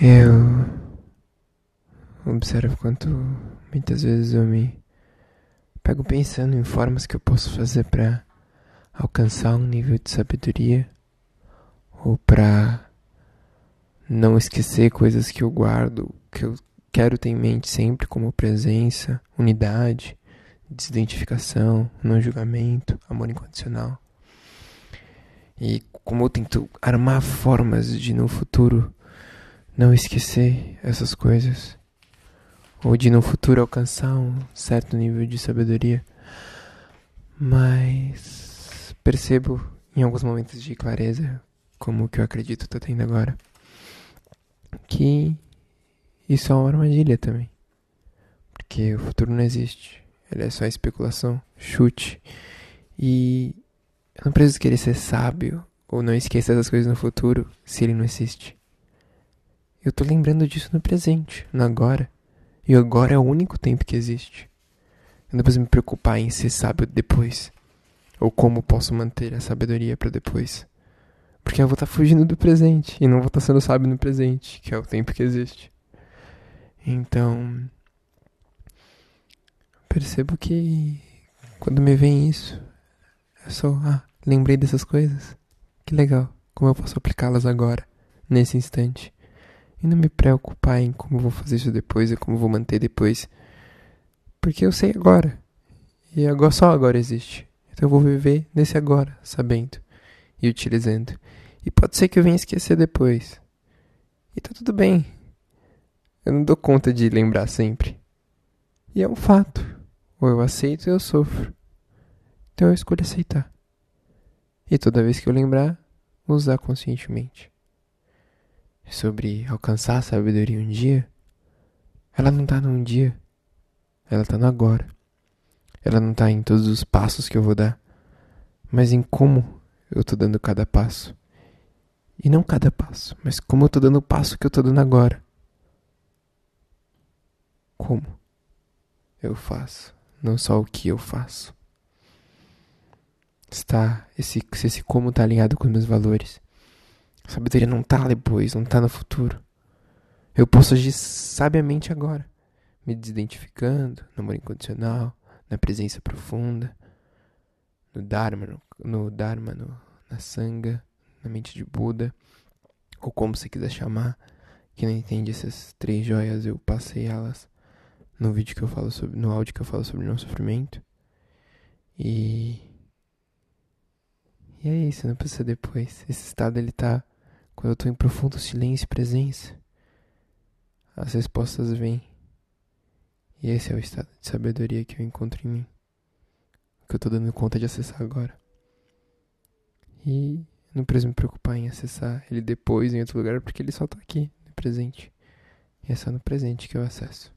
Eu observo quanto muitas vezes eu me pego pensando em formas que eu posso fazer para alcançar um nível de sabedoria ou para não esquecer coisas que eu guardo, que eu quero ter em mente sempre como presença, unidade, desidentificação, não julgamento, amor incondicional. E como eu tento armar formas de no futuro não esquecer essas coisas, ou de no futuro alcançar um certo nível de sabedoria, mas percebo em alguns momentos de clareza, como o que eu acredito estou tendo agora, que isso é uma armadilha também, porque o futuro não existe, ele é só especulação, chute, e eu não preciso querer ser sábio ou não esquecer essas coisas no futuro se ele não existe. Eu tô lembrando disso no presente, no agora. E o agora é o único tempo que existe. Eu não preciso me preocupar em ser sábio depois. Ou como posso manter a sabedoria para depois. Porque eu vou estar tá fugindo do presente e não vou estar tá sendo sábio no presente, que é o tempo que existe. Então, percebo que quando me vem isso, é só, ah, lembrei dessas coisas. Que legal, como eu posso aplicá-las agora, nesse instante e não me preocupar em como vou fazer isso depois e como vou manter depois. Porque eu sei agora. E agora só agora existe. Então eu vou viver nesse agora, sabendo e utilizando. E pode ser que eu venha esquecer depois. E tá tudo bem. Eu não dou conta de lembrar sempre. E é um fato. Ou eu aceito ou eu sofro. Então eu escolho aceitar. E toda vez que eu lembrar, usar conscientemente sobre alcançar a sabedoria um dia, ela não está num dia, ela está no agora. Ela não está em todos os passos que eu vou dar, mas em como eu estou dando cada passo. E não cada passo, mas como eu estou dando o passo que eu estou dando agora. Como eu faço, não só o que eu faço. Está esse, se esse como está alinhado com os meus valores a sabedoria não tá depois, não tá no futuro. Eu posso agir sabiamente agora, me desidentificando no amor incondicional, na presença profunda, no Dharma, no, no Dharma, no, na Sangha, na mente de Buda, ou como você quiser chamar. que não entende essas três joias, eu passei elas no vídeo que eu falo sobre, no áudio que eu falo sobre não sofrimento. E e é isso, não precisa depois. Esse estado ele tá quando eu estou em profundo silêncio e presença, as respostas vêm. E esse é o estado de sabedoria que eu encontro em mim. Que eu estou dando conta de acessar agora. E não preciso me preocupar em acessar ele depois em outro lugar, porque ele só está aqui, no presente. E é só no presente que eu acesso.